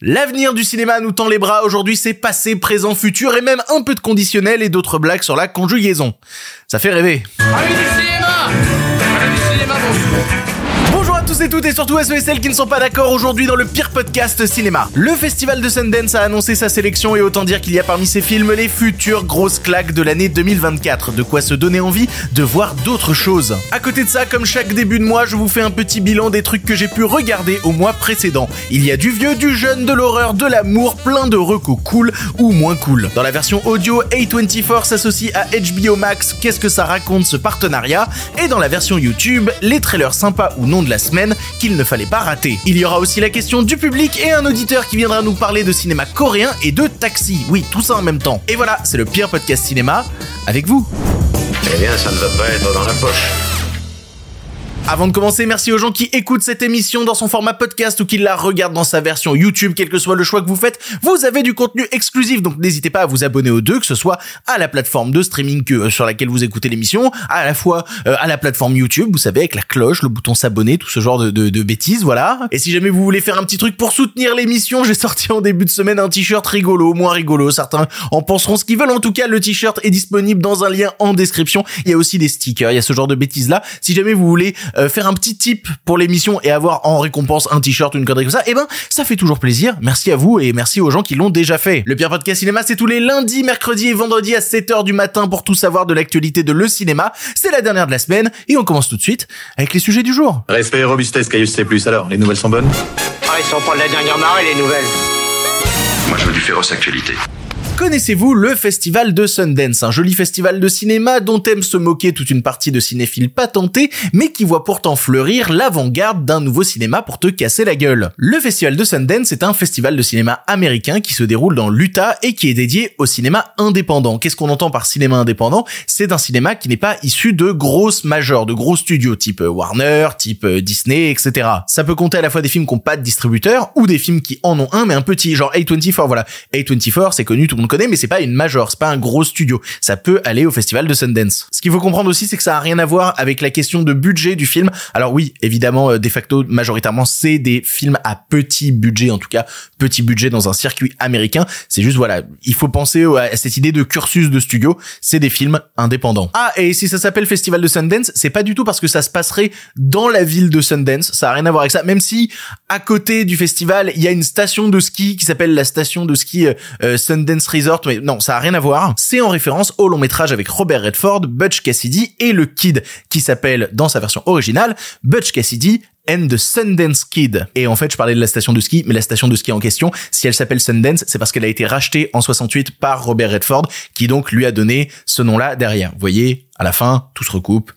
L'avenir du cinéma nous tend les bras. Aujourd'hui, c'est passé, présent, futur et même un peu de conditionnel et d'autres blagues sur la conjugaison. Ça fait rêver. Tous et toutes et surtout à ceux et celles qui ne sont pas d'accord aujourd'hui dans le pire podcast cinéma. Le festival de Sundance a annoncé sa sélection et autant dire qu'il y a parmi ces films les futures grosses claques de l'année 2024. De quoi se donner envie de voir d'autres choses. À côté de ça, comme chaque début de mois, je vous fais un petit bilan des trucs que j'ai pu regarder au mois précédent. Il y a du vieux, du jeune, de l'horreur, de l'amour, plein de recos cool ou moins cool. Dans la version audio, A24 s'associe à HBO Max. Qu'est-ce que ça raconte ce partenariat? Et dans la version YouTube, les trailers sympas ou non de la semaine qu'il ne fallait pas rater. Il y aura aussi la question du public et un auditeur qui viendra nous parler de cinéma coréen et de taxi. Oui, tout ça en même temps. Et voilà, c'est le pire podcast cinéma avec vous. Eh bien, ça ne va pas être dans la poche. Avant de commencer, merci aux gens qui écoutent cette émission dans son format podcast ou qui la regardent dans sa version YouTube, quel que soit le choix que vous faites, vous avez du contenu exclusif, donc n'hésitez pas à vous abonner aux deux, que ce soit à la plateforme de streaming que, euh, sur laquelle vous écoutez l'émission, à la fois euh, à la plateforme YouTube, vous savez, avec la cloche, le bouton s'abonner, tout ce genre de, de, de, bêtises, voilà. Et si jamais vous voulez faire un petit truc pour soutenir l'émission, j'ai sorti en début de semaine un t-shirt rigolo, moins rigolo, certains en penseront ce qu'ils veulent, en tout cas le t-shirt est disponible dans un lien en description, il y a aussi des stickers, il y a ce genre de bêtises là, si jamais vous voulez euh, faire un petit tip pour l'émission et avoir en récompense un t-shirt ou une connerie comme ça, eh ben ça fait toujours plaisir. Merci à vous et merci aux gens qui l'ont déjà fait. Le Pire Podcast Cinéma, c'est tous les lundis, mercredis et vendredis à 7h du matin pour tout savoir de l'actualité de le cinéma. C'est la dernière de la semaine et on commence tout de suite avec les sujets du jour. Respect et robustesse, Caius C+. Alors, les nouvelles sont bonnes? Ah, ils sont pas de la dernière marée, les nouvelles. Moi, je veux du féroce actualité. Connaissez-vous le festival de Sundance, un joli festival de cinéma dont aime se moquer toute une partie de cinéphiles patentés, mais qui voit pourtant fleurir l'avant-garde d'un nouveau cinéma pour te casser la gueule. Le festival de Sundance est un festival de cinéma américain qui se déroule dans l'Utah et qui est dédié au cinéma indépendant. Qu'est-ce qu'on entend par cinéma indépendant? C'est un cinéma qui n'est pas issu de grosses majors, de gros studios type Warner, type Disney, etc. Ça peut compter à la fois des films qui n'ont pas de distributeur ou des films qui en ont un mais un petit, genre A24, voilà. A24 c'est connu, tout le monde connaît, mais c'est pas une major, c'est pas un gros studio. Ça peut aller au festival de Sundance. Ce qu'il faut comprendre aussi, c'est que ça a rien à voir avec la question de budget du film. Alors oui, évidemment, euh, de facto, majoritairement, c'est des films à petit budget, en tout cas, petit budget dans un circuit américain. C'est juste, voilà, il faut penser à cette idée de cursus de studio. C'est des films indépendants. Ah, et si ça s'appelle Festival de Sundance, c'est pas du tout parce que ça se passerait dans la ville de Sundance. Ça a rien à voir avec ça. Même si, à côté du festival, il y a une station de ski qui s'appelle la station de ski euh, euh, Sundance Resort, mais non, ça a rien à voir. C'est en référence au long métrage avec Robert Redford, Butch Cassidy et le Kid, qui s'appelle, dans sa version originale, Butch Cassidy and the Sundance Kid. Et en fait, je parlais de la station de ski, mais la station de ski en question, si elle s'appelle Sundance, c'est parce qu'elle a été rachetée en 68 par Robert Redford, qui donc lui a donné ce nom-là derrière. Vous voyez, à la fin, tout se recoupe,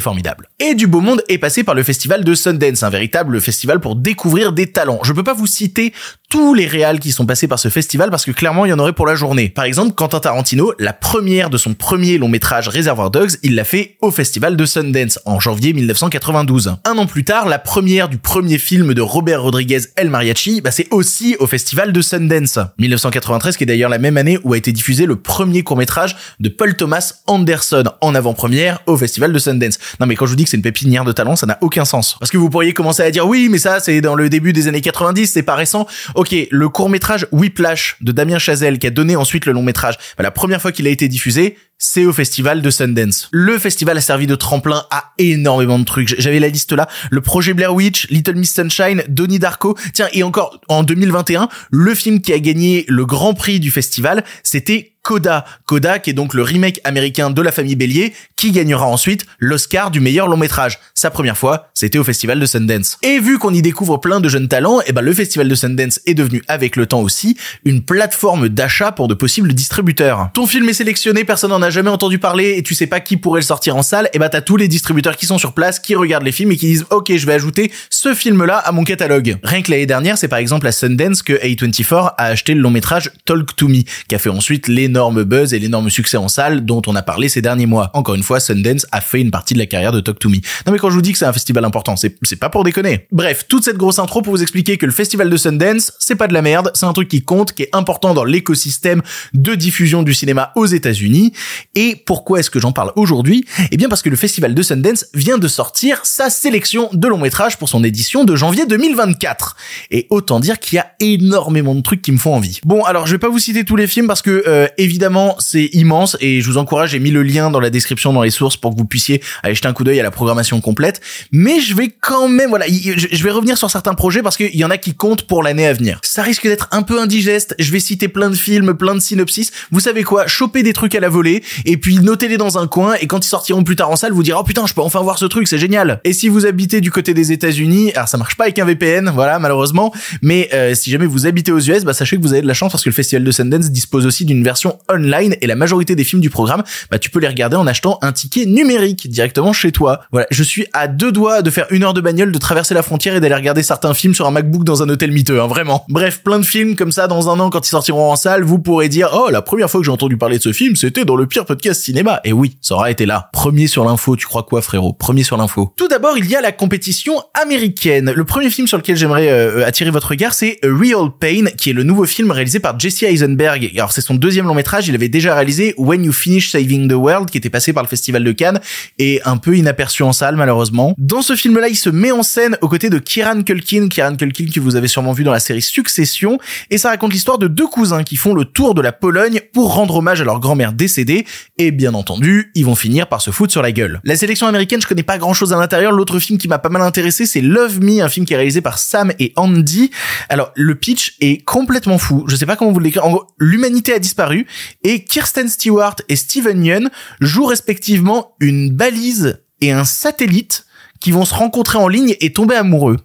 formidable. Et du beau monde est passé par le festival de Sundance, un véritable festival pour découvrir des talents. Je peux pas vous citer tous les réals qui sont passés par ce festival parce que clairement il y en aurait pour la journée. Par exemple, Quentin Tarantino, la première de son premier long métrage Reservoir Dogs, il l'a fait au festival de Sundance en janvier 1992. Un an plus tard, la première du premier film de Robert Rodriguez El Mariachi, bah c'est aussi au festival de Sundance. 1993 qui est d'ailleurs la même année où a été diffusé le premier court métrage de Paul Thomas Anderson en avant-première au festival de Sundance. Non mais quand je vous dis que c'est une pépinière de talent, ça n'a aucun sens. Parce que vous pourriez commencer à dire oui, mais ça c'est dans le début des années 90, c'est pas récent. Ok, le court métrage Whiplash de Damien Chazelle qui a donné ensuite le long métrage, bah, la première fois qu'il a été diffusé, c'est au festival de Sundance. Le festival a servi de tremplin à énormément de trucs. J'avais la liste là. Le projet Blair Witch, Little Miss Sunshine, Donnie Darko. Tiens, et encore, en 2021, le film qui a gagné le grand prix du festival, c'était Coda. Coda, qui est donc le remake américain de La Famille Bélier, qui gagnera ensuite l'Oscar du meilleur long métrage. Sa première fois, c'était au festival de Sundance. Et vu qu'on y découvre plein de jeunes talents, et eh ben le festival de Sundance est devenu avec le temps aussi une plateforme d'achat pour de possibles distributeurs. Ton film est sélectionné, personne n'en a jamais entendu parler et tu sais pas qui pourrait le sortir en salle, et eh bah ben t'as tous les distributeurs qui sont sur place, qui regardent les films et qui disent ok je vais ajouter ce film-là à mon catalogue. Rien que l'année dernière, c'est par exemple à Sundance que A24 a acheté le long métrage Talk to Me, qui a fait ensuite l'énorme buzz et l'énorme succès en salle dont on a parlé ces derniers mois. Encore une fois, Sundance a fait une partie de la carrière de Talk to Me. Non mais quand je vous dis que c'est un festival important, c'est pas pour déconner. Bref, toute cette grosse intro pour vous expliquer que le festival de Sundance, c'est pas de la merde, c'est un truc qui compte, qui est important dans l'écosystème de diffusion du cinéma aux États-Unis. Et pourquoi est-ce que j'en parle aujourd'hui? Eh bien parce que le festival de Sundance vient de sortir sa sélection de longs métrages pour son édition de janvier 2024. Et autant dire qu'il y a énormément de trucs qui me font envie. Bon, alors je vais pas vous citer tous les films parce que euh, évidemment c'est immense et je vous encourage, j'ai mis le lien dans la description dans les sources pour que vous puissiez aller jeter un coup d'œil à la programmation complète. Mais je vais quand même, voilà, je vais revenir sur certains projets parce qu'il y en a qui comptent pour l'année à venir. Ça risque d'être un peu indigeste. Je vais citer plein de films, plein de synopsis. Vous savez quoi? Choper des trucs à la volée et puis notez-les dans un coin et quand ils sortiront plus tard en salle, vous direz oh putain, je peux enfin voir ce truc, c'est génial. Et si vous habitez du côté des États-Unis, alors ça marche pas avec un VPN, voilà malheureusement, mais euh, si jamais vous habitez aux US, bah sachez que vous avez de la chance parce que le festival de Sundance dispose aussi d'une version online et la majorité des films du programme, bah tu peux les regarder en achetant un ticket numérique directement chez toi. Voilà, je suis à deux doigts de faire une heure de bagnole, de traverser la frontière et d'aller regarder certains films sur un MacBook dans un hôtel miteux, hein, vraiment. Bref, plein de films comme ça dans un an quand ils sortiront en salle, vous pourrez dire "Oh, la première fois que j'ai entendu parler de ce film, c'était dans le podcast cinéma." Et oui, ça aura été là. Premier sur l'info, tu crois quoi frérot? Premier sur l'info. Tout d'abord, il y a la compétition américaine. Le premier film sur lequel j'aimerais euh, attirer votre regard, c'est Real Pain, qui est le nouveau film réalisé par Jesse Eisenberg. Alors c'est son deuxième long métrage, il avait déjà réalisé When You Finish Saving the World, qui était passé par le festival de Cannes et un peu inaperçu en salle malheureusement. Dans ce film-là, il se met en scène aux côtés de Kieran Culkin, Kieran Culkin que vous avez sûrement vu dans la série Succession, et ça raconte l'histoire de deux cousins qui font le tour de la Pologne pour rendre hommage à leur grand-mère décédée, et bien entendu, ils vont finir par se foutre sur la gueule. La sélection américaine, je connais pas grand-chose à l'intérieur. L'autre film qui m'a pas mal intéressé, c'est Love Me, un film qui est réalisé par Sam et Andy. Alors, le pitch est complètement fou. Je sais pas comment vous l'écrire. En gros, l'humanité a disparu et Kirsten Stewart et Steven Yeun jouent respectivement une balise et un satellite qui vont se rencontrer en ligne et tomber amoureux.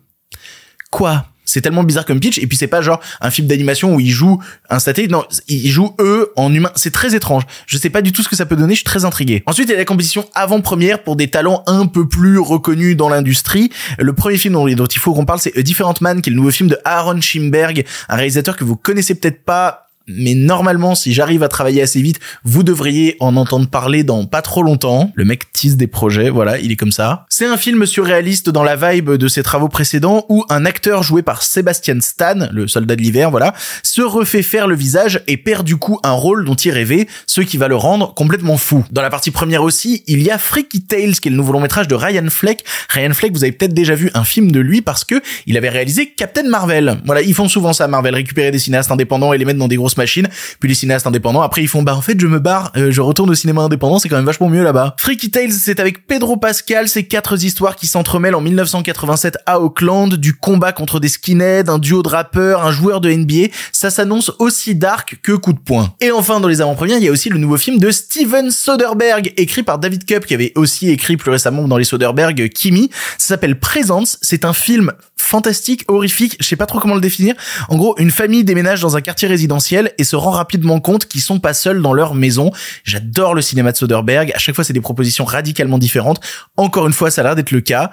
Quoi? C'est tellement bizarre comme pitch et puis c'est pas genre un film d'animation où ils jouent un satellite non ils jouent eux en humain. C'est très étrange. Je sais pas du tout ce que ça peut donner je suis très intrigué. Ensuite il y a la compétition avant-première pour des talents un peu plus reconnus dans l'industrie. Le premier film dont, dont il faut qu'on parle c'est A Different Man qui est le nouveau film de Aaron Schimberg un réalisateur que vous connaissez peut-être pas mais normalement, si j'arrive à travailler assez vite, vous devriez en entendre parler dans pas trop longtemps. Le mec tease des projets, voilà, il est comme ça. C'est un film surréaliste dans la vibe de ses travaux précédents où un acteur joué par Sebastian Stan, le soldat de l'hiver, voilà, se refait faire le visage et perd du coup un rôle dont il rêvait, ce qui va le rendre complètement fou. Dans la partie première aussi, il y a Freaky Tales, qui est le nouveau long métrage de Ryan Fleck. Ryan Fleck, vous avez peut-être déjà vu un film de lui parce que il avait réalisé Captain Marvel. Voilà, ils font souvent ça, Marvel, récupérer des cinéastes indépendants et les mettre dans des grosses machine, puis les cinéastes indépendants. Après, ils font, bah en fait, je me barre, euh, je retourne au cinéma indépendant, c'est quand même vachement mieux là-bas. Freaky Tales, c'est avec Pedro Pascal, ces quatre histoires qui s'entremêlent en 1987 à Auckland, du combat contre des skinheads, un duo de rappeurs, un joueur de NBA. Ça s'annonce aussi dark que coup de poing. Et enfin, dans les avant-premières, il y a aussi le nouveau film de Steven Soderbergh, écrit par David Cup, qui avait aussi écrit plus récemment dans les Soderbergh Kimi. Ça s'appelle Présence. C'est un film fantastique, horrifique, je sais pas trop comment le définir. En gros, une famille déménage dans un quartier résidentiel et se rend rapidement compte qu'ils sont pas seuls dans leur maison. J'adore le cinéma de Soderbergh. À chaque fois, c'est des propositions radicalement différentes. Encore une fois, ça a l'air d'être le cas.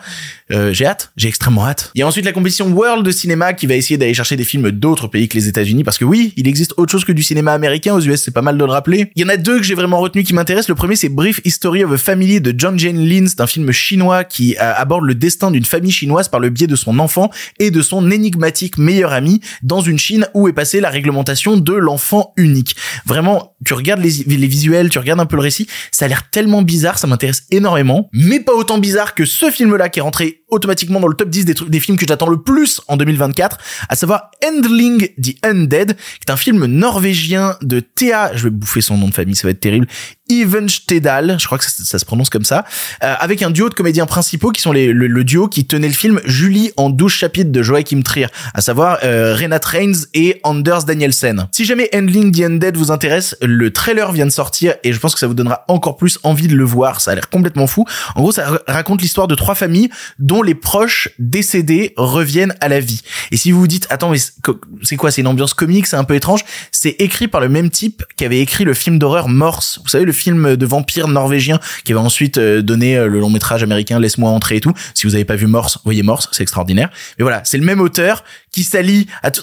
Euh, j'ai hâte, j'ai extrêmement hâte. Il y a ensuite la compétition World de cinéma qui va essayer d'aller chercher des films d'autres pays que les États-Unis parce que oui, il existe autre chose que du cinéma américain aux US, c'est pas mal de le rappeler. Il y en a deux que j'ai vraiment retenu qui m'intéressent. Le premier, c'est Brief History of a Family de John Jane Lin, c'est un film chinois qui euh, aborde le destin d'une famille chinoise par le biais de son enfant et de son énigmatique meilleur ami dans une Chine où est passée la réglementation de l'enfant unique. Vraiment, tu regardes les, les visuels, tu regardes un peu le récit, ça a l'air tellement bizarre, ça m'intéresse énormément, mais pas autant bizarre que ce film-là qui est rentré automatiquement dans le top 10 des, trucs, des films que j'attends le plus en 2024, à savoir Endling the Undead, qui est un film norvégien de Thea, je vais bouffer son nom de famille, ça va être terrible, Evenstedal, je crois que ça, se prononce comme ça, euh, avec un duo de comédiens principaux qui sont les, le, duo qui tenait le film Julie en 12 chapitres de Joachim Trier, à savoir euh, Renat Reigns et Anders Danielsen. Si jamais Endling the Undead vous intéresse, le trailer vient de sortir et je pense que ça vous donnera encore plus envie de le voir, ça a l'air complètement fou. En gros, ça raconte l'histoire de trois familles dont les proches décédés reviennent à la vie. Et si vous vous dites, attends, mais c'est quoi, c'est une ambiance comique, c'est un peu étrange, c'est écrit par le même type qui avait écrit le film d'horreur Morse. Vous savez, le film de vampire norvégien qui va ensuite euh, donner euh, le long métrage américain Laisse-moi entrer et tout. Si vous avez pas vu Morse, voyez Morse, c'est extraordinaire. Mais voilà, c'est le même auteur qui s'allie à tout.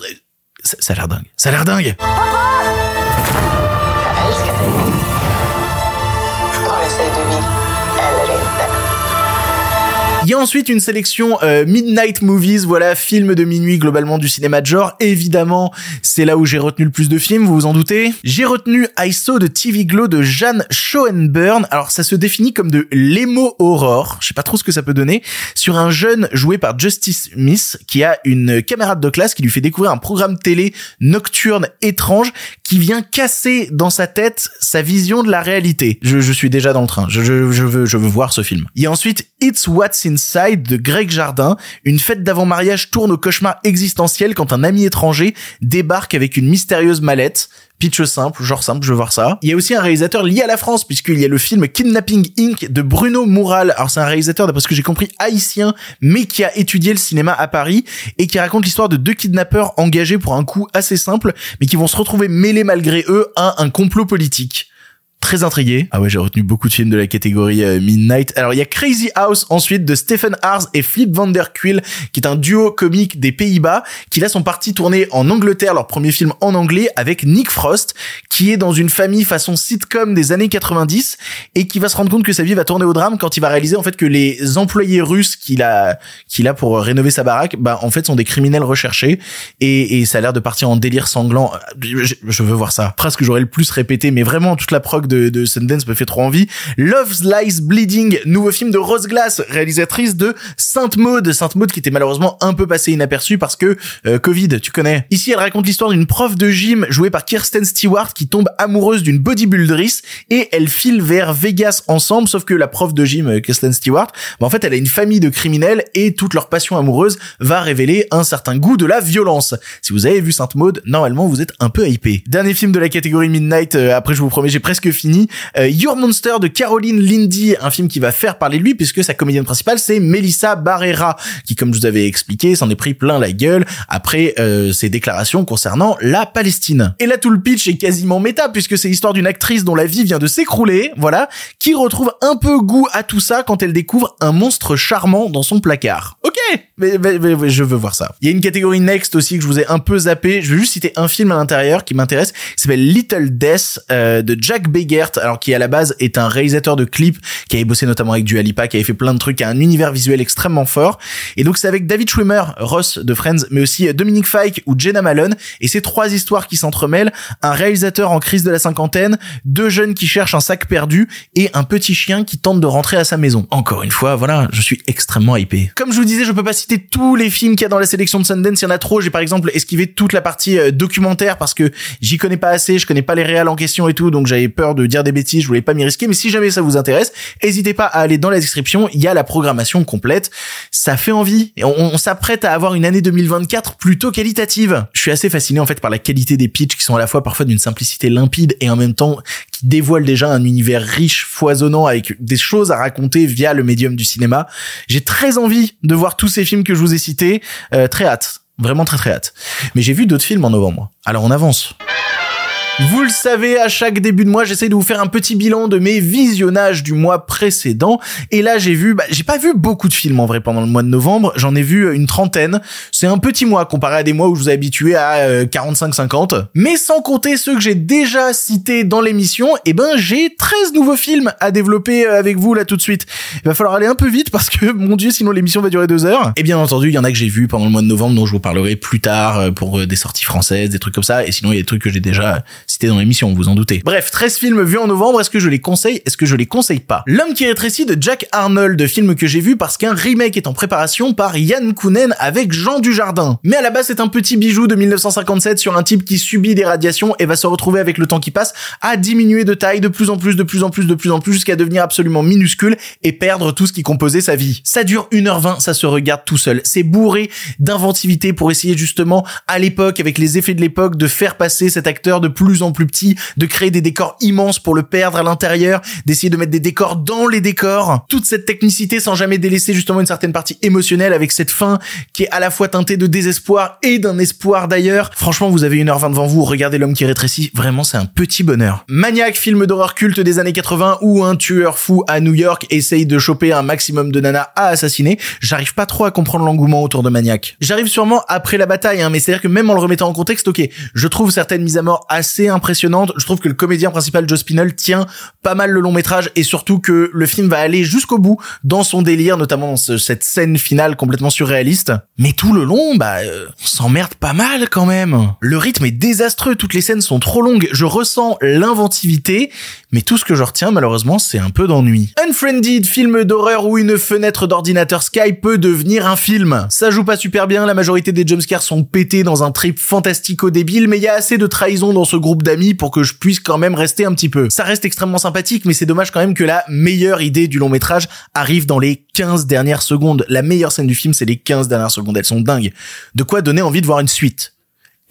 Ça a l'air dingue. Ça a l'air dingue. Il y a ensuite une sélection euh, Midnight Movies, voilà, film de minuit globalement du cinéma de genre. Évidemment, c'est là où j'ai retenu le plus de films, vous vous en doutez. J'ai retenu I Saw de TV Glow de Jeanne Schoenburn. Alors ça se définit comme de l'emo horror, je sais pas trop ce que ça peut donner, sur un jeune joué par Justice Smith qui a une camarade de classe qui lui fait découvrir un programme télé nocturne étrange qui vient casser dans sa tête sa vision de la réalité. Je, je suis déjà dans le train. Je, je, je veux, je veux voir ce film. Il y a ensuite It's What's Inside de Greg Jardin. Une fête d'avant-mariage tourne au cauchemar existentiel quand un ami étranger débarque avec une mystérieuse mallette. Pitch simple, genre simple, je veux voir ça. Il y a aussi un réalisateur lié à la France, puisqu'il y a le film Kidnapping Inc. de Bruno Moural. Alors c'est un réalisateur, d'après ce que j'ai compris, haïtien, mais qui a étudié le cinéma à Paris, et qui raconte l'histoire de deux kidnappeurs engagés pour un coup assez simple, mais qui vont se retrouver mêlés malgré eux à un complot politique très intrigué. Ah ouais, j'ai retenu beaucoup de films de la catégorie euh, Midnight. Alors il y a Crazy House ensuite de Stephen Ars et Flip van der Quill, qui est un duo comique des Pays-Bas, qui là sont partis tourner en Angleterre leur premier film en anglais avec Nick Frost, qui est dans une famille façon sitcom des années 90 et qui va se rendre compte que sa vie va tourner au drame quand il va réaliser en fait que les employés russes qu'il a qu'il a pour rénover sa baraque, bah en fait sont des criminels recherchés et, ça a l'air de partir en délire sanglant. Je, je veux voir ça. Presque j'aurais le plus répété, mais vraiment toute la prog de, de Sundance me fait trop envie. Love's Lies Bleeding, nouveau film de Rose Glass, réalisatrice de Sainte Maud, Sainte Maud qui était malheureusement un peu passée inaperçue parce que euh, Covid, tu connais. Ici, elle raconte l'histoire d'une prof de gym jouée par Kirsten Stewart qui tombe amoureuse d'une bodybuilderisse et elle file vers Vegas ensemble, sauf que la prof de gym, euh, Kirsten Stewart, bah, en fait, elle a une famille de criminels et toute leur passion amoureuse va révéler un certain goût de la violence. Si vous avez vu Sainte Maud, normalement, vous êtes un peu hypé. Dernier film de la catégorie Midnight, euh, après je vous promets, j'ai presque fini. Euh, Your Monster de Caroline Lindy, un film qui va faire parler de lui puisque sa comédienne principale c'est Melissa Barrera, qui comme je vous avais expliqué s'en est pris plein la gueule après euh, ses déclarations concernant la Palestine. Et là tout le pitch est quasiment méta puisque c'est l'histoire d'une actrice dont la vie vient de s'écrouler, voilà, qui retrouve un peu goût à tout ça quand elle découvre un monstre charmant dans son placard. Ok, je veux voir ça. Il y a une catégorie next aussi que je vous ai un peu zappé. Je vais juste citer un film à l'intérieur qui m'intéresse. Il s'appelle Little Death euh, de Jack Begert, alors qui à la base est un réalisateur de clips qui avait bossé notamment avec Dua Lipa, qui avait fait plein de trucs, qui a un univers visuel extrêmement fort. Et donc c'est avec David Schwimmer, Ross de Friends, mais aussi euh, Dominique Fike ou Jenna Malone. Et ces trois histoires qui s'entremêlent, un réalisateur en crise de la cinquantaine, deux jeunes qui cherchent un sac perdu et un petit chien qui tente de rentrer à sa maison. Encore une fois, voilà, je suis extrêmement hypé. Comme je vous disais, je peux pas citer tous les films qu'il y a dans la sélection de Sundance, il y en a trop. J'ai par exemple esquivé toute la partie euh, documentaire parce que j'y connais pas assez, je connais pas les réals en question et tout, donc j'avais peur de dire des bêtises, je voulais pas m'y risquer. Mais si jamais ça vous intéresse, n'hésitez pas à aller dans la description, il y a la programmation complète. Ça fait envie. Et on, on s'apprête à avoir une année 2024 plutôt qualitative. Je suis assez fasciné en fait par la qualité des pitchs qui sont à la fois parfois d'une simplicité limpide et en même temps qui dévoilent déjà un univers riche, foisonnant avec des choses à raconter via le médium du cinéma. J'ai très envie de voir tous ces films que je vous ai cités. Euh, très hâte. Vraiment très très hâte. Mais j'ai vu d'autres films en novembre. Alors on avance. Vous le savez, à chaque début de mois, j'essaie de vous faire un petit bilan de mes visionnages du mois précédent. Et là, j'ai vu, bah, j'ai pas vu beaucoup de films en vrai pendant le mois de novembre. J'en ai vu une trentaine. C'est un petit mois comparé à des mois où je vous ai habitué à euh, 45-50. Mais sans compter ceux que j'ai déjà cités dans l'émission, eh ben, j'ai 13 nouveaux films à développer euh, avec vous là tout de suite. Il va falloir aller un peu vite parce que, mon dieu, sinon l'émission va durer deux heures. Et bien entendu, il y en a que j'ai vu pendant le mois de novembre dont je vous parlerai plus tard euh, pour euh, des sorties françaises, des trucs comme ça. Et sinon, il y a des trucs que j'ai déjà cités dans l'émission, vous en doutez. Bref, 13 films vus en novembre, est-ce que je les conseille Est-ce que je les conseille pas? L'homme qui rétrécit de Jack Arnold, film que j'ai vu parce qu'un remake est en préparation par Yann Kounen avec Jean Dujardin. Mais à la base, c'est un petit bijou de 1957 sur un type qui subit des radiations et va se retrouver avec le temps qui passe à diminuer de taille de plus en plus, de plus en plus, de plus en plus jusqu'à devenir absolument minuscule et perdre tout ce qui composait sa vie. Ça dure 1h20, ça se regarde tout seul. C'est bourré d'inventivité pour essayer justement à l'époque, avec les effets de l'époque, de faire passer cet acteur de plus en plus petit, de créer des décors immenses pour le perdre à l'intérieur, d'essayer de mettre des décors dans les décors. Toute cette technicité sans jamais délaisser justement une certaine partie émotionnelle avec cette fin qui est à la fois teintée de désespoir et d'un espoir d'ailleurs. Franchement, vous avez 1h20 devant vous, regardez l'homme qui rétrécit, vraiment c'est un petit bonheur. Maniac, film d'horreur culte des années 80 où un tueur fou à New York essaye de choper un maximum de nanas à assassiner. J'arrive pas trop à comprendre l'engouement autour de Maniac. J'arrive sûrement après la bataille, hein, mais c'est-à-dire que même en le remettant en contexte, ok, je trouve certaines mises à mort assez impressionnante. Je trouve que le comédien principal Joe Spinell tient pas mal le long métrage et surtout que le film va aller jusqu'au bout dans son délire, notamment dans cette scène finale complètement surréaliste. Mais tout le long, bah, euh, on s'emmerde pas mal quand même. Le rythme est désastreux, toutes les scènes sont trop longues. Je ressens l'inventivité, mais tout ce que je retiens malheureusement, c'est un peu d'ennui. Unfriended, film d'horreur où une fenêtre d'ordinateur Skype peut devenir un film. Ça joue pas super bien, la majorité des jumpscares sont pétés dans un trip fantastico-débile, mais il y a assez de trahison dans ce groupe d'amis pour que je puisse quand même rester un petit peu. Ça reste extrêmement sympathique, mais c'est dommage quand même que la meilleure idée du long métrage arrive dans les 15 dernières secondes. La meilleure scène du film, c'est les 15 dernières secondes, elles sont dingues. De quoi donner envie de voir une suite?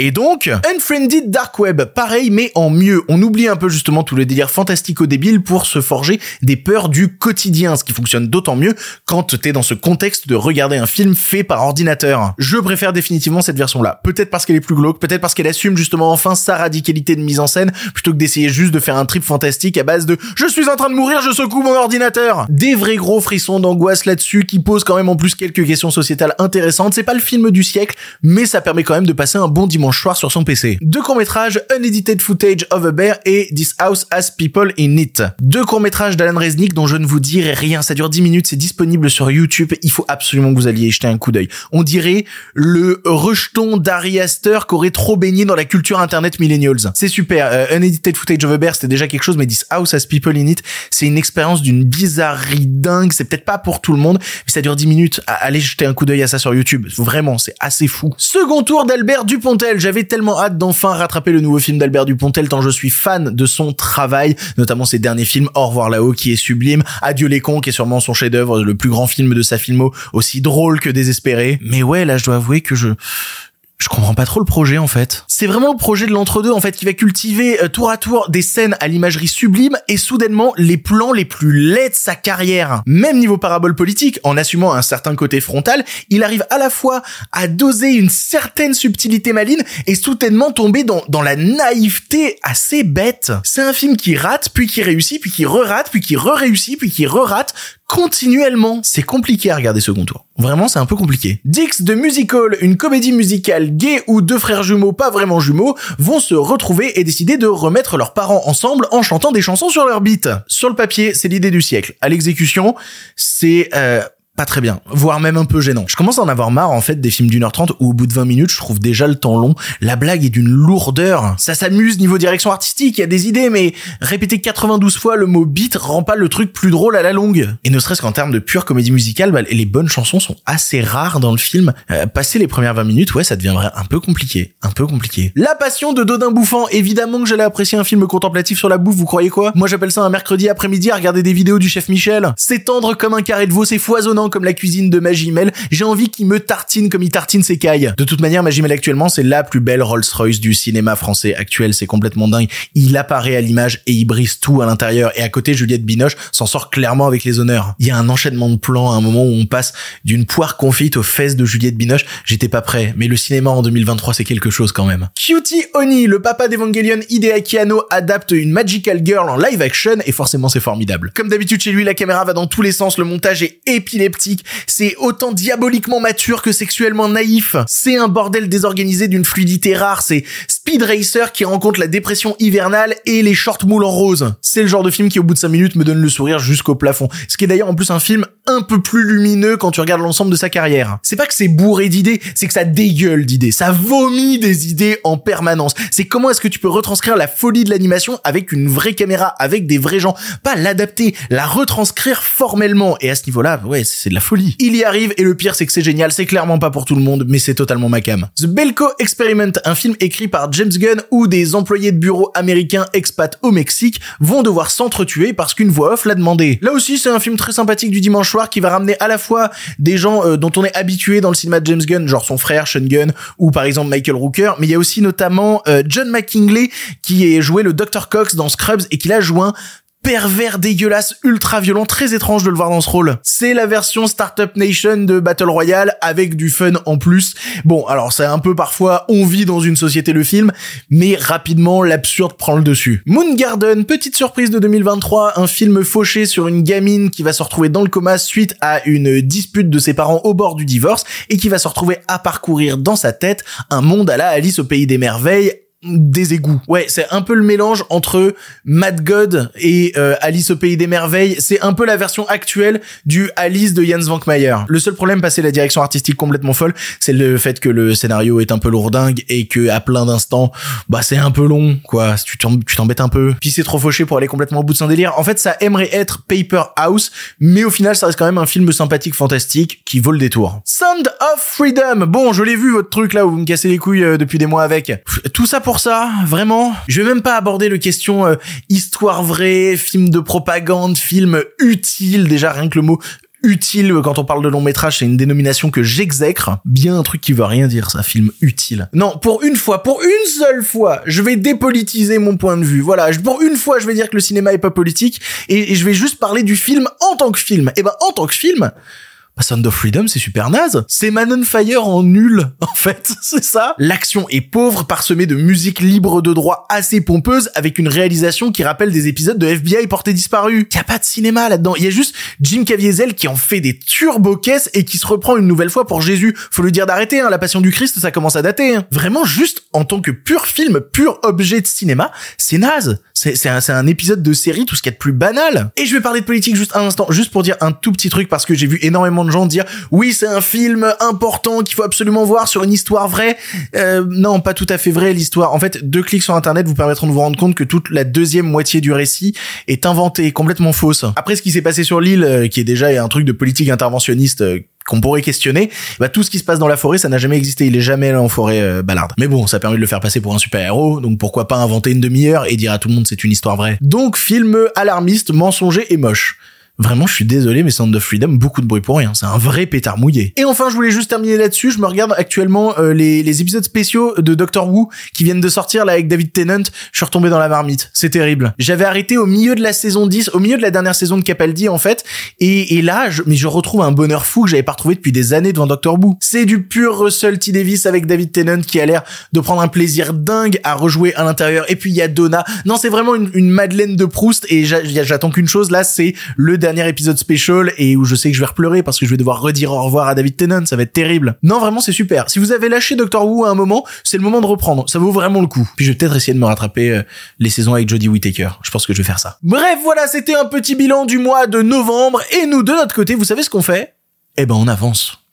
Et donc, Unfriended Dark Web, pareil mais en mieux. On oublie un peu justement tout le délire fantastico-débile pour se forger des peurs du quotidien, ce qui fonctionne d'autant mieux quand t'es dans ce contexte de regarder un film fait par ordinateur. Je préfère définitivement cette version-là. Peut-être parce qu'elle est plus glauque, peut-être parce qu'elle assume justement enfin sa radicalité de mise en scène, plutôt que d'essayer juste de faire un trip fantastique à base de « je suis en train de mourir, je secoue mon ordinateur ». Des vrais gros frissons d'angoisse là-dessus qui posent quand même en plus quelques questions sociétales intéressantes. C'est pas le film du siècle, mais ça permet quand même de passer un bon dimanche choir sur son PC. Deux courts-métrages, Unedited Footage of a Bear et This House Has People in It. Deux courts-métrages d'Alan Resnick dont je ne vous dirai rien, ça dure 10 minutes, c'est disponible sur YouTube, il faut absolument que vous alliez y jeter un coup d'œil. On dirait le rejeton d'Ari Aster qu'aurait trop baigné dans la culture internet millennials. C'est super, euh, Unedited Footage of a Bear c'était déjà quelque chose, mais This House Has People in It, c'est une expérience d'une bizarrerie dingue, c'est peut-être pas pour tout le monde, mais ça dure 10 minutes, allez jeter un coup d'œil à ça sur YouTube, vraiment, c'est assez fou. Second tour d'Albert Dupontel, j'avais tellement hâte d'enfin rattraper le nouveau film d'Albert Dupontel tant je suis fan de son travail, notamment ses derniers films Au revoir là-haut qui est sublime, Adieu les cons qui est sûrement son chef-d'œuvre, le plus grand film de sa filmo, aussi drôle que désespéré. Mais ouais, là je dois avouer que je je comprends pas trop le projet en fait. C'est vraiment le projet de l'entre-deux en fait qui va cultiver euh, tour à tour des scènes à l'imagerie sublime et soudainement les plans les plus laids de sa carrière. Même niveau parabole politique, en assumant un certain côté frontal, il arrive à la fois à doser une certaine subtilité maline et soudainement tomber dans, dans la naïveté assez bête. C'est un film qui rate, puis qui réussit, puis qui re-rate, puis qui re-réussit, puis qui re-rate, continuellement. C'est compliqué à regarder ce contour. Vraiment, c'est un peu compliqué. Dix de Musical, une comédie musicale gay où deux frères jumeaux, pas vraiment jumeaux, vont se retrouver et décider de remettre leurs parents ensemble en chantant des chansons sur leur beat. Sur le papier, c'est l'idée du siècle. À l'exécution, c'est euh, pas très bien, voire même un peu gênant. Je commence à en avoir marre en fait des films d'une heure trente où au bout de 20 minutes je trouve déjà le temps long, la blague est d'une lourdeur, ça s'amuse niveau direction artistique, il y a des idées mais répéter 92 fois le mot beat rend pas le truc plus drôle à la longue. Et ne serait-ce qu'en termes de pure comédie musicale, bah, les bonnes chansons sont assez rares dans le film. Euh, passer les premières 20 minutes, ouais ça deviendrait un peu compliqué, un peu compliqué. La passion de Dodin Bouffant, évidemment que j'allais apprécier un film contemplatif sur la bouffe, vous croyez quoi? Moi j'appelle ça un mercredi après-midi à regarder des vidéos du chef Michel. C'est tendre comme un carré de veau, c'est foisonnant comme la cuisine de Magimel. J'ai envie qu'il me tartine comme il tartine ses cailles. De toute manière, Magimel actuellement, c'est la plus belle Rolls-Royce du cinéma français actuel. C'est complètement dingue. Il apparaît à l'image et il brise tout à l'intérieur. Et à côté, Juliette Binoche s'en sort clairement avec les honneurs. Il y a un enchaînement de plans à un moment où on passe d'une poire confite aux fesses de Juliette Binoche. J'étais pas prêt, mais le cinéma en 2023, c'est quelque chose quand même. Cutie Oni, le papa d'Evangelion Hideaki Anno adapte une Magical Girl en live action et forcément c'est formidable. Comme d'habitude chez lui, la caméra va dans tous les sens, le montage est c'est autant diaboliquement mature que sexuellement naïf. C'est un bordel désorganisé d'une fluidité rare. C'est Speed Racer qui rencontre la dépression hivernale et les shorts moules en rose. C'est le genre de film qui au bout de 5 minutes me donne le sourire jusqu'au plafond. Ce qui est d'ailleurs en plus un film un peu plus lumineux quand tu regardes l'ensemble de sa carrière. C'est pas que c'est bourré d'idées, c'est que ça dégueule d'idées. Ça vomit des idées en permanence. C'est comment est-ce que tu peux retranscrire la folie de l'animation avec une vraie caméra, avec des vrais gens? Pas l'adapter, la retranscrire formellement. Et à ce niveau-là, ouais, c'est de la folie. Il y arrive et le pire c'est que c'est génial, c'est clairement pas pour tout le monde, mais c'est totalement ma cam. The Belko Experiment, un film écrit par James Gunn où des employés de bureau américains expats au Mexique vont devoir s'entretuer parce qu'une voix off l'a demandé. Là aussi c'est un film très sympathique du dimanche soir qui va ramener à la fois des gens euh, dont on est habitué dans le cinéma de James Gunn, genre son frère Sean Gunn ou par exemple Michael Rooker, mais il y a aussi notamment euh, John McKinley qui est joué le Dr. Cox dans Scrubs et qui l'a joint pervers dégueulasse, ultra violent, très étrange de le voir dans ce rôle. C'est la version Startup Nation de Battle Royale avec du fun en plus. Bon, alors c'est un peu parfois on vit dans une société le film, mais rapidement l'absurde prend le dessus. Moon Garden, petite surprise de 2023, un film fauché sur une gamine qui va se retrouver dans le coma suite à une dispute de ses parents au bord du divorce et qui va se retrouver à parcourir dans sa tête un monde à la Alice au pays des merveilles des égouts. Ouais, c'est un peu le mélange entre Mad God et euh, Alice au pays des merveilles. C'est un peu la version actuelle du Alice de Jens Vankmeyer. Le seul problème, passé la direction artistique complètement folle, c'est le fait que le scénario est un peu lourdingue et que à plein d'instants, bah c'est un peu long, quoi. Tu t'em- tu t'embêtes un peu. Puis c'est trop fauché pour aller complètement au bout de son délire. En fait, ça aimerait être Paper House, mais au final, ça reste quand même un film sympathique, fantastique, qui vaut le détour. Sound of Freedom. Bon, je l'ai vu votre truc là où vous me cassez les couilles euh, depuis des mois avec. Tout ça pour ça, vraiment. Je vais même pas aborder le question euh, histoire vraie, film de propagande, film utile. Déjà rien que le mot utile quand on parle de long métrage, c'est une dénomination que j'exècre. Bien un truc qui veut rien dire, ça, film utile. Non, pour une fois, pour une seule fois, je vais dépolitiser mon point de vue. Voilà, pour une fois, je vais dire que le cinéma est pas politique et, et je vais juste parler du film en tant que film. Et ben, en tant que film, bah, Sound of Freedom, c'est super naze. C'est Man on Fire en nul, en fait. C'est ça. L'action est pauvre, parsemée de musique libre de droit assez pompeuse, avec une réalisation qui rappelle des épisodes de FBI portés disparus. Y a pas de cinéma là-dedans. Il y a juste Jim Caviezel qui en fait des turbo-caisses et qui se reprend une nouvelle fois pour Jésus. Faut lui dire d'arrêter, hein. La Passion du Christ, ça commence à dater. hein. Vraiment, juste en tant que pur film, pur objet de cinéma, c'est naze. C'est un, un épisode de série, tout ce qu'il y a de plus banal. Et je vais parler de politique juste un instant, juste pour dire un tout petit truc, parce que j'ai vu énormément de gens dire oui, c'est un film important qu'il faut absolument voir sur une histoire vraie. Euh, non, pas tout à fait vrai l'histoire. En fait, deux clics sur internet vous permettront de vous rendre compte que toute la deuxième moitié du récit est inventée, complètement fausse. Après, ce qui s'est passé sur l'île, euh, qui est déjà un truc de politique interventionniste euh, qu'on pourrait questionner, bah tout ce qui se passe dans la forêt, ça n'a jamais existé. Il est jamais allé en forêt euh, Ballard. Mais bon, ça permet de le faire passer pour un super héros, donc pourquoi pas inventer une demi-heure et dire à tout le monde c'est une histoire vraie. Donc film alarmiste, mensonger et moche. Vraiment, je suis désolé, mais Sound of Freedom, beaucoup de bruit pour rien. C'est un vrai pétard mouillé. Et enfin, je voulais juste terminer là-dessus. Je me regarde actuellement euh, les, les épisodes spéciaux de Doctor Who qui viennent de sortir là avec David Tennant. Je suis retombé dans la marmite. C'est terrible. J'avais arrêté au milieu de la saison 10, au milieu de la dernière saison de Capaldi en fait. Et, et là, je, mais je retrouve un bonheur fou que j'avais pas retrouvé depuis des années devant Doctor Who. C'est du pur Russell T Davis avec David Tennant qui a l'air de prendre un plaisir dingue à rejouer à l'intérieur. Et puis il y a Donna. Non, c'est vraiment une, une Madeleine de Proust. Et j'a- j'attends qu'une chose là, c'est le dernier épisode spécial et où je sais que je vais repleurer parce que je vais devoir redire au revoir à David Tennant. Ça va être terrible. Non, vraiment, c'est super. Si vous avez lâché Doctor Who à un moment, c'est le moment de reprendre. Ça vaut vraiment le coup. Puis je vais peut-être essayer de me rattraper euh, les saisons avec Jodie Whittaker. Je pense que je vais faire ça. Bref, voilà, c'était un petit bilan du mois de novembre. Et nous, de notre côté, vous savez ce qu'on fait? Eh ben, on avance.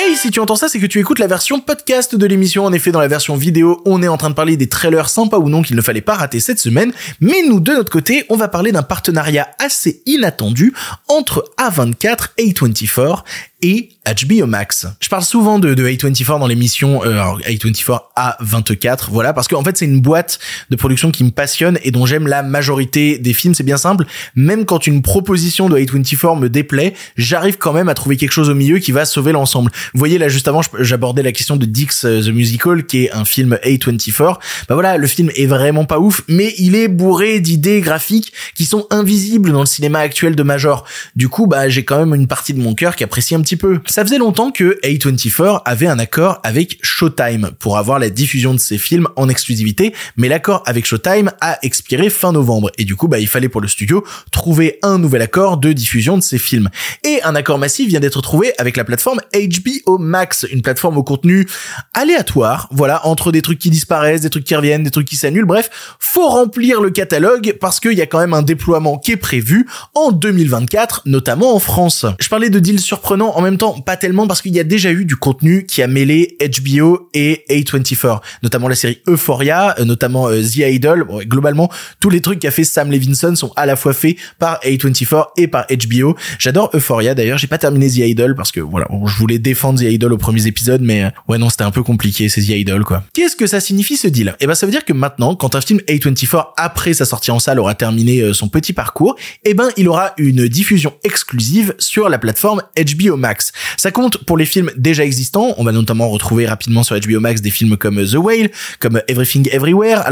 Hey, si tu entends ça, c'est que tu écoutes la version podcast de l'émission. En effet, dans la version vidéo, on est en train de parler des trailers sympas ou non qu'il ne fallait pas rater cette semaine. Mais nous, de notre côté, on va parler d'un partenariat assez inattendu entre A24, A24 et HBO Max. Je parle souvent de, de A24 dans l'émission euh, alors, A24 A24, voilà, parce qu'en fait c'est une boîte de production qui me passionne et dont j'aime la majorité des films, c'est bien simple. Même quand une proposition de A24 me déplaît, j'arrive quand même à trouver quelque chose au milieu qui va sauver l'ensemble. Vous voyez là juste avant, j'abordais la question de Dix euh, the Musical, qui est un film A24. Bah voilà, le film est vraiment pas ouf, mais il est bourré d'idées graphiques qui sont invisibles dans le cinéma actuel de Major. Du coup, bah j'ai quand même une partie de mon cœur qui apprécie un petit peu. Ça faisait longtemps que A24 avait un accord avec Showtime pour avoir la diffusion de ses films en exclusivité, mais l'accord avec Showtime a expiré fin novembre et du coup, bah il fallait pour le studio trouver un nouvel accord de diffusion de ses films. Et un accord massif vient d'être trouvé avec la plateforme HBO Max, une plateforme au contenu aléatoire, voilà, entre des trucs qui disparaissent, des trucs qui reviennent, des trucs qui s'annulent, bref, faut remplir le catalogue parce qu'il y a quand même un déploiement qui est prévu en 2024, notamment en France. Je parlais de deals surprenants, en même temps, pas tellement parce qu'il y a déjà eu du contenu qui a mêlé HBO et A24, notamment la série Euphoria, euh, notamment euh, The Idol, Bon, globalement, tous les trucs qu'a fait Sam Levinson sont à la fois faits par A24 et par HBO. J'adore Euphoria d'ailleurs, j'ai pas terminé The Idol parce que voilà, bon, je voulais défendre The Idol aux premiers épisodes, mais euh, ouais non, c'était un peu compliqué, c'est The Idol quoi. Qu'est-ce que ça signifie ce deal? Eh ben ça veut dire que maintenant, quand un film A24 après sa sortie en salle aura terminé son petit parcours, eh ben il aura une diffusion exclusive sur la plateforme HBO Max. Ça compte pour les films déjà existants, on va notamment retrouver rapidement sur HBO Max des films comme The Whale, comme Everything Everywhere.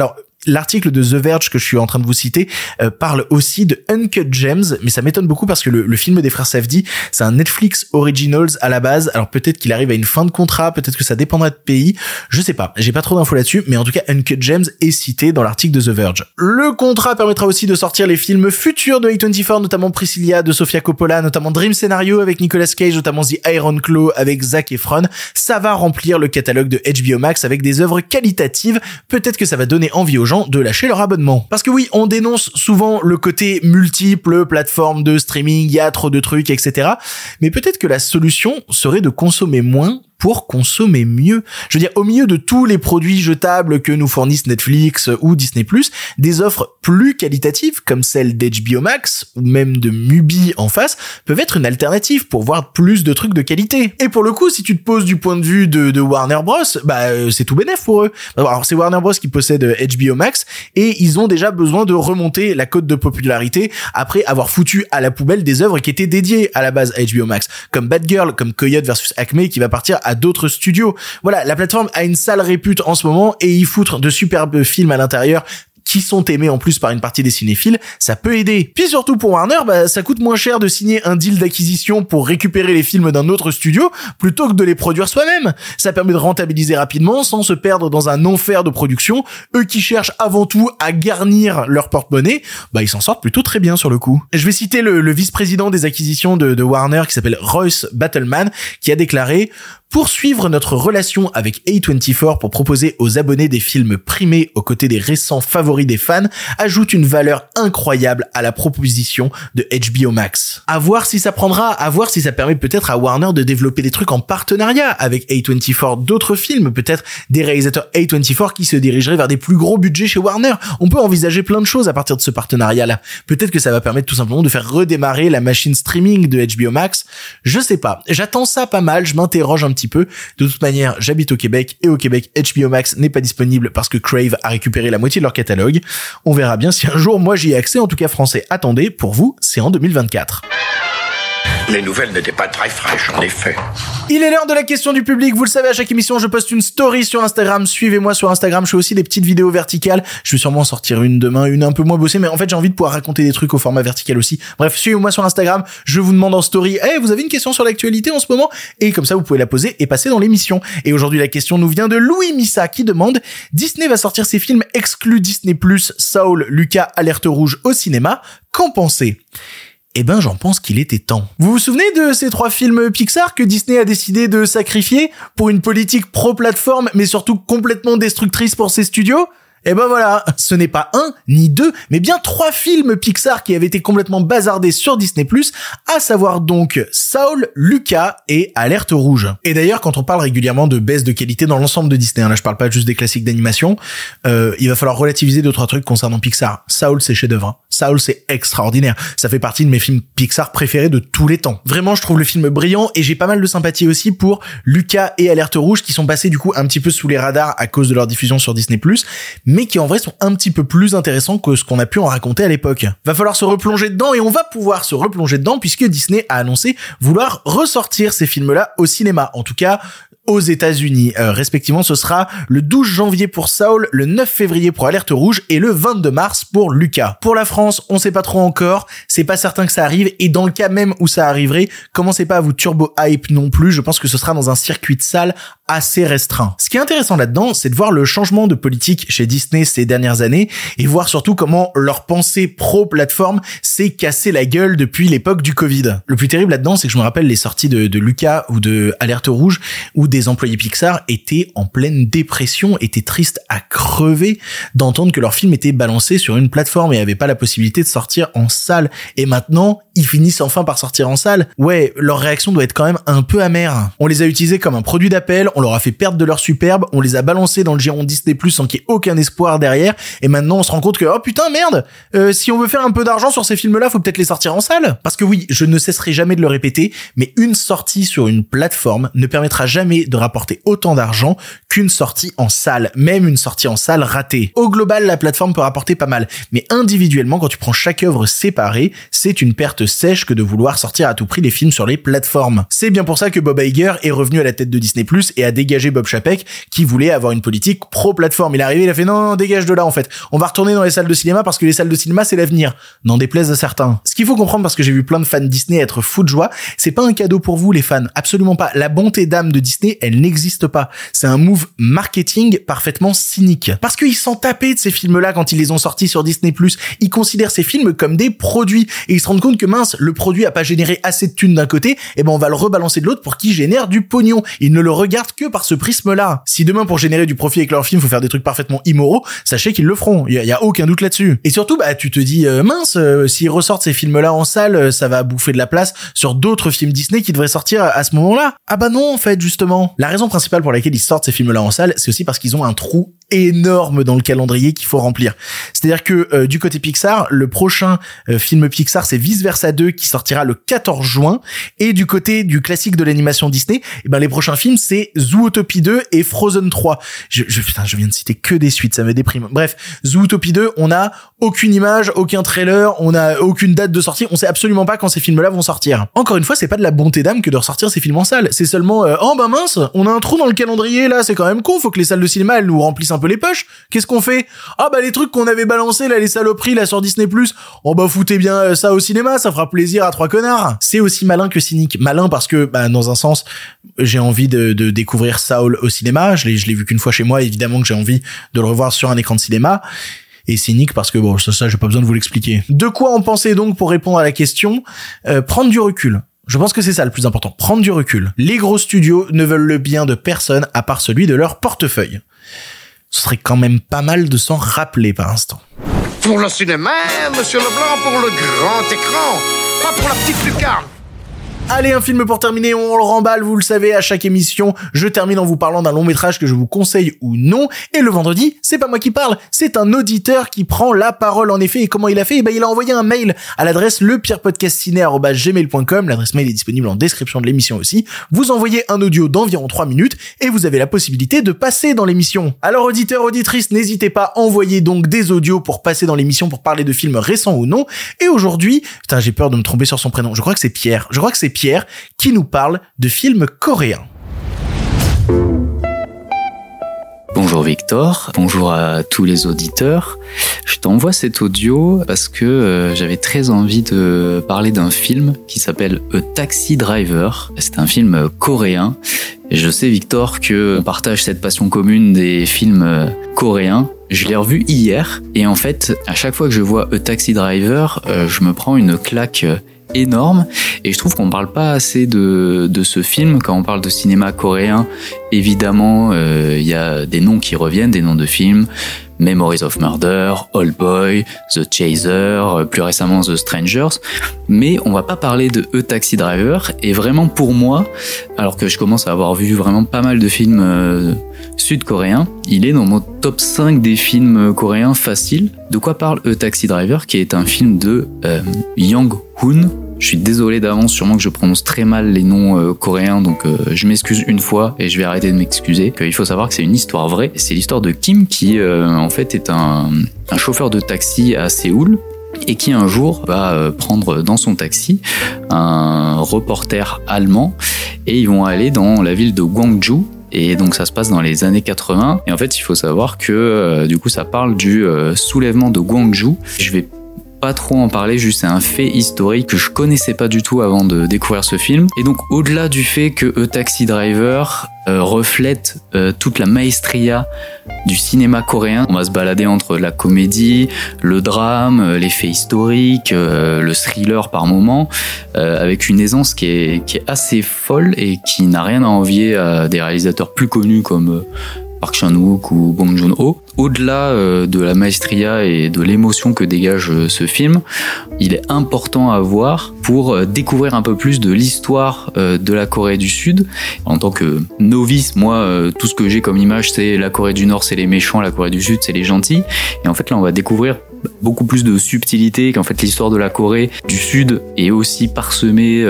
L'article de The Verge que je suis en train de vous citer euh, parle aussi de Uncut Gems, mais ça m'étonne beaucoup parce que le, le film des frères Safdie, c'est un Netflix Originals à la base. Alors peut-être qu'il arrive à une fin de contrat, peut-être que ça dépendra de pays, je sais pas. J'ai pas trop d'infos là-dessus, mais en tout cas Uncut Gems est cité dans l'article de The Verge. Le contrat permettra aussi de sortir les films futurs de A24, notamment Priscilla de Sofia Coppola, notamment Dream Scenario avec Nicolas Cage, notamment The Iron Claw avec Zac Efron. Ça va remplir le catalogue de HBO Max avec des œuvres qualitatives. Peut-être que ça va donner envie aux gens de lâcher leur abonnement. Parce que oui, on dénonce souvent le côté multiple, plateforme de streaming, il y a trop de trucs, etc. Mais peut-être que la solution serait de consommer moins pour consommer mieux. Je veux dire, au milieu de tous les produits jetables que nous fournissent Netflix ou Disney+, des offres plus qualitatives, comme celle d'HBO Max, ou même de Mubi en face, peuvent être une alternative pour voir plus de trucs de qualité. Et pour le coup, si tu te poses du point de vue de, Warner Bros, bah, euh, c'est tout bénef pour eux. Alors, c'est Warner Bros qui possède HBO Max, et ils ont déjà besoin de remonter la cote de popularité après avoir foutu à la poubelle des œuvres qui étaient dédiées à la base à HBO Max, comme Bad Girl, comme Coyote versus Acme, qui va partir d'autres studios. Voilà, la plateforme a une sale répute en ce moment et y foutre de superbes films à l'intérieur qui sont aimés en plus par une partie des cinéphiles, ça peut aider. Puis surtout pour Warner, bah, ça coûte moins cher de signer un deal d'acquisition pour récupérer les films d'un autre studio plutôt que de les produire soi-même. Ça permet de rentabiliser rapidement sans se perdre dans un enfer de production. Eux qui cherchent avant tout à garnir leur porte-monnaie, bah ils s'en sortent plutôt très bien sur le coup. Je vais citer le, vice-président des acquisitions de, de Warner qui s'appelle Royce Battleman qui a déclaré poursuivre notre relation avec A24 pour proposer aux abonnés des films primés aux côtés des récents favoris des fans ajoute une valeur incroyable à la proposition de HBO Max. À voir si ça prendra, à voir si ça permet peut-être à Warner de développer des trucs en partenariat avec A24 d'autres films, peut-être des réalisateurs A24 qui se dirigeraient vers des plus gros budgets chez Warner. On peut envisager plein de choses à partir de ce partenariat-là. Peut-être que ça va permettre tout simplement de faire redémarrer la machine streaming de HBO Max. Je sais pas. J'attends ça pas mal, je m'interroge un petit peu. De toute manière, j'habite au Québec et au Québec, HBO Max n'est pas disponible parce que Crave a récupéré la moitié de leur catalogue. On verra bien si un jour moi j'y ai accès. En tout cas, français, attendez. Pour vous, c'est en 2024. Les nouvelles n'étaient pas très fraîches, en effet. Il est l'heure de la question du public. Vous le savez, à chaque émission, je poste une story sur Instagram. Suivez-moi sur Instagram. Je fais aussi des petites vidéos verticales. Je vais sûrement en sortir une demain, une un peu moins bossée, mais en fait, j'ai envie de pouvoir raconter des trucs au format vertical aussi. Bref, suivez-moi sur Instagram. Je vous demande en story, eh, vous avez une question sur l'actualité en ce moment? Et comme ça, vous pouvez la poser et passer dans l'émission. Et aujourd'hui, la question nous vient de Louis Missa qui demande, Disney va sortir ses films exclus Disney+, Saul, Lucas, Alerte Rouge au cinéma. Qu'en pensez? Eh ben j'en pense qu'il était temps. Vous vous souvenez de ces trois films Pixar que Disney a décidé de sacrifier pour une politique pro-plateforme mais surtout complètement destructrice pour ses studios? Et ben voilà, ce n'est pas un, ni deux, mais bien trois films Pixar qui avaient été complètement bazardés sur Disney+, à savoir donc Saul, Lucas et Alerte Rouge. Et d'ailleurs, quand on parle régulièrement de baisse de qualité dans l'ensemble de Disney, hein, là je parle pas juste des classiques d'animation, euh, il va falloir relativiser deux trois trucs concernant Pixar. Saul c'est chef-d'œuvre. Hein. Saul c'est extraordinaire. Ça fait partie de mes films Pixar préférés de tous les temps. Vraiment, je trouve le film brillant et j'ai pas mal de sympathie aussi pour Lucas et Alerte Rouge qui sont passés du coup un petit peu sous les radars à cause de leur diffusion sur Disney+, qui en vrai sont un petit peu plus intéressants que ce qu'on a pu en raconter à l'époque. Va falloir se replonger dedans et on va pouvoir se replonger dedans puisque Disney a annoncé vouloir ressortir ces films-là au cinéma. En tout cas, aux États-Unis. Euh, respectivement, ce sera le 12 janvier pour Saul, le 9 février pour Alerte Rouge et le 22 mars pour Lucas. Pour la France, on sait pas trop encore, c'est pas certain que ça arrive et dans le cas même où ça arriverait, commencez pas à vous turbo hype non plus, je pense que ce sera dans un circuit de salle assez restreint. Ce qui est intéressant là-dedans, c'est de voir le changement de politique chez Disney ces dernières années et voir surtout comment leur pensée pro-plateforme s'est cassé la gueule depuis l'époque du Covid. Le plus terrible là-dedans, c'est que je me rappelle les sorties de, de Lucas ou de Alerte Rouge où des employés Pixar étaient en pleine dépression, étaient tristes à crever d'entendre que leur film était balancé sur une plateforme et avait pas la possibilité de sortir en salle. Et maintenant, ils finissent enfin par sortir en salle. Ouais, leur réaction doit être quand même un peu amère. On les a utilisés comme un produit d'appel, on leur a fait perdre de leur superbe, on les a balancés dans le giron Disney Plus sans qu'il y ait aucun espoir derrière, et maintenant on se rend compte que oh putain merde, euh, si on veut faire un peu d'argent sur ces films-là, faut peut-être les sortir en salle. Parce que oui, je ne cesserai jamais de le répéter, mais une sortie sur une plateforme ne permettra jamais de rapporter autant d'argent qu'une sortie en salle, même une sortie en salle ratée. Au global, la plateforme peut rapporter pas mal, mais individuellement, quand tu prends chaque œuvre séparée, c'est une perte sèche que de vouloir sortir à tout prix les films sur les plateformes. C'est bien pour ça que Bob Iger est revenu à la tête de Disney Plus et a dégagé Bob Chapek, qui voulait avoir une politique pro-plateforme. Il est arrivé, il a fait non, non, dégage de là en fait. On va retourner dans les salles de cinéma parce que les salles de cinéma c'est l'avenir. N'en déplaise à certains. Ce qu'il faut comprendre parce que j'ai vu plein de fans Disney être fou de joie, c'est pas un cadeau pour vous les fans, absolument pas. La bonté d'âme de Disney, elle n'existe pas. C'est un move marketing parfaitement cynique. Parce qu'ils s'en tapaient de ces films-là quand ils les ont sortis sur Disney+. Ils considèrent ces films comme des produits et ils se rendent compte que mince, le produit a pas généré assez de thunes d'un côté, et eh ben on va le rebalancer de l'autre pour qu'il génère du pognon. Ils ne le regardent que par ce prisme-là. Si demain pour générer du profit avec leur film, faut faire des trucs parfaitement immoraux, sachez qu'ils le feront. Il y, a aucun doute là-dessus. Et surtout, bah tu te dis euh, mince, euh, s'ils ressortent ces films-là en salle, euh, ça va bouffer de la place sur d'autres films Disney qui devraient sortir à, ce moment-là. Ah bah non en fait justement. La raison principale pour laquelle ils sortent ces films-là en salle, c'est aussi parce qu'ils ont un trou énorme dans le calendrier qu'il faut remplir. C'est-à-dire que euh, du côté Pixar, le prochain euh, film Pixar c'est Vice Versa 2 qui sortira le 14 juin et du côté du classique de l'animation Disney, eh ben les prochains films c'est Zootopie 2 et Frozen 3. Je, je putain, je viens de citer que des suites, ça me déprime. Bref, Zootopie 2, on a aucune image, aucun trailer, on a aucune date de sortie, on sait absolument pas quand ces films-là vont sortir. Encore une fois, c'est pas de la bonté d'âme que de ressortir ces films en salle, c'est seulement euh, oh bah mince, on a un trou dans le calendrier là, c'est quand même con, faut que les salles de cinéma elles nous remplissent un peu les poches. Qu'est-ce qu'on fait? Ah bah les trucs qu'on avait balancés là, les saloperies là sur Disney+, oh bah foutez bien euh, ça au cinéma, ça fera plaisir à trois connards. C'est aussi malin que cynique. Malin parce que bah dans un sens, j'ai envie de, de découvrir Saul au cinéma, je l'ai je l'ai vu qu'une fois chez moi, évidemment que j'ai envie de le revoir sur un écran de cinéma et cynique parce que bon ça, ça j'ai pas besoin de vous l'expliquer. De quoi en penser donc pour répondre à la question? Euh, Prendre du recul. Je pense que c'est ça le plus important, prendre du recul. Les gros studios ne veulent le bien de personne à part celui de leur portefeuille. Ce serait quand même pas mal de s'en rappeler par instant. Pour le cinéma, monsieur Leblanc, pour le grand écran, pas pour la petite lucarne. Allez, un film pour terminer, on le remballe, vous le savez, à chaque émission, je termine en vous parlant d'un long métrage que je vous conseille ou non, et le vendredi, c'est pas moi qui parle, c'est un auditeur qui prend la parole en effet, et comment il a fait? Eh ben, il a envoyé un mail à l'adresse lepierrepodcastciné.gmail.com, l'adresse mail est disponible en description de l'émission aussi, vous envoyez un audio d'environ 3 minutes, et vous avez la possibilité de passer dans l'émission. Alors auditeur, auditrice, n'hésitez pas, envoyez donc des audios pour passer dans l'émission, pour parler de films récents ou non, et aujourd'hui, putain, j'ai peur de me tromper sur son prénom, je crois que c'est Pierre, je crois que c'est Pierre qui nous parle de films coréens. Bonjour Victor, bonjour à tous les auditeurs. Je t'envoie cet audio parce que euh, j'avais très envie de parler d'un film qui s'appelle A Taxi Driver. C'est un film coréen. je sais Victor que on partage cette passion commune des films euh, coréens. Je l'ai revu hier et en fait, à chaque fois que je vois A Taxi Driver, euh, je me prends une claque énorme. Et je trouve qu'on parle pas assez de, de ce film. Quand on parle de cinéma coréen évidemment euh, il y a des noms qui reviennent des noms de films Memories of Murder, Old Boy, The Chaser, euh, plus récemment The Strangers. Mais on va pas parler de E Taxi Driver. Et vraiment pour moi, alors que je commence à avoir vu vraiment pas mal de films euh, sud-coréens, il est dans mon top 5 des films coréens faciles. De quoi parle E Taxi Driver, qui est un film de euh, Yang Hoon, je suis désolé d'avance, sûrement que je prononce très mal les noms euh, coréens, donc euh, je m'excuse une fois et je vais arrêter de m'excuser. Il faut savoir que c'est une histoire vraie. C'est l'histoire de Kim qui, euh, en fait, est un, un, chauffeur de taxi à Séoul et qui un jour va prendre dans son taxi un reporter allemand et ils vont aller dans la ville de Gwangju et donc ça se passe dans les années 80 et en fait il faut savoir que du coup ça parle du soulèvement de Gwangju. Je vais pas trop en parler, juste c'est un fait historique que je connaissais pas du tout avant de découvrir ce film. Et donc au-delà du fait que A Taxi Driver euh, reflète euh, toute la maestria du cinéma coréen, on va se balader entre la comédie, le drame, euh, les faits historiques, le thriller par moment, avec une aisance qui est, qui est assez folle et qui n'a rien à envier à des réalisateurs plus connus comme Park ou Bong Joon-ho. Au-delà euh, de la maestria et de l'émotion que dégage euh, ce film, il est important à voir pour euh, découvrir un peu plus de l'histoire de la Corée du Sud. En tant que novice, moi, tout ce que j'ai comme image, c'est la Corée du Nord, c'est les méchants, la Corée du Sud, c'est les gentils. Et en fait, là, on va découvrir beaucoup plus de subtilité qu'en fait l'histoire de la Corée du Sud est aussi parsemée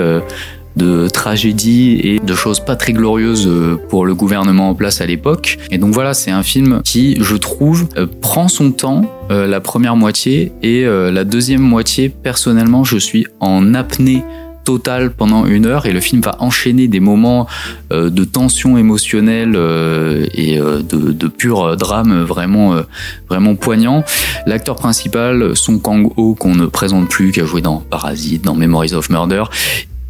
de tragédies et de choses pas très glorieuses euh, pour le gouvernement en place à l'époque. Et donc voilà, c'est un film qui, je trouve, euh, prend son temps euh, la première moitié et la deuxième moitié, personnellement, je suis en apnée totale pendant une heure et le film va enchaîner des moments de tension émotionnelle et de, de, pur drame vraiment vraiment poignant. L'acteur principal, Song Kang-ho, qu'on ne présente plus, qui a joué dans Parasite, dans Memories of Murder,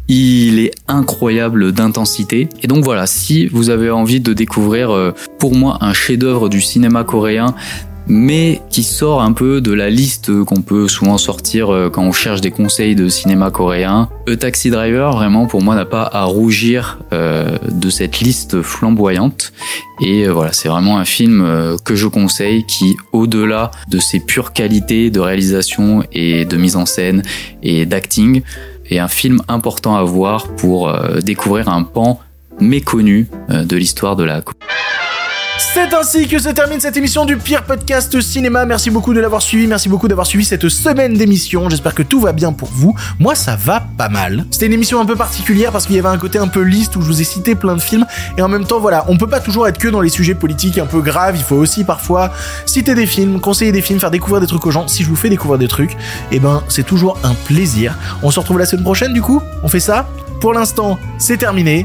il est incroyable d'intensité. Et donc voilà, si vous avez envie de découvrir euh, pour moi un chef-d'œuvre du cinéma coréen, mais qui sort un peu de la liste qu'on peut souvent sortir euh, quand on cherche des conseils de cinéma coréen. A Taxi Driver, vraiment, pour moi, n'a pas à rougir euh, de cette liste flamboyante. Et voilà, c'est vraiment un film que je conseille qui, au-delà de ses pures qualités de réalisation et de mise en scène et d'acting, et un film important à voir pour euh, découvrir un pan méconnu euh, de l'histoire de la c'est ainsi que se termine cette émission du pire podcast cinéma. Merci beaucoup de l'avoir suivi. Merci beaucoup d'avoir suivi cette semaine d'émission. J'espère que tout va bien pour vous. Moi, ça va pas mal. C'était une émission un peu particulière parce qu'il y avait un côté un peu liste où je vous ai cité plein de films. Et en même temps, voilà, on peut pas toujours être que dans les sujets politiques un peu graves. Il faut aussi parfois citer des films, conseiller des films, faire découvrir des trucs aux gens. Si je vous fais découvrir des trucs, eh ben, c'est toujours un plaisir. On se retrouve la semaine prochaine, du coup. On fait ça? Pour l'instant, c'est terminé.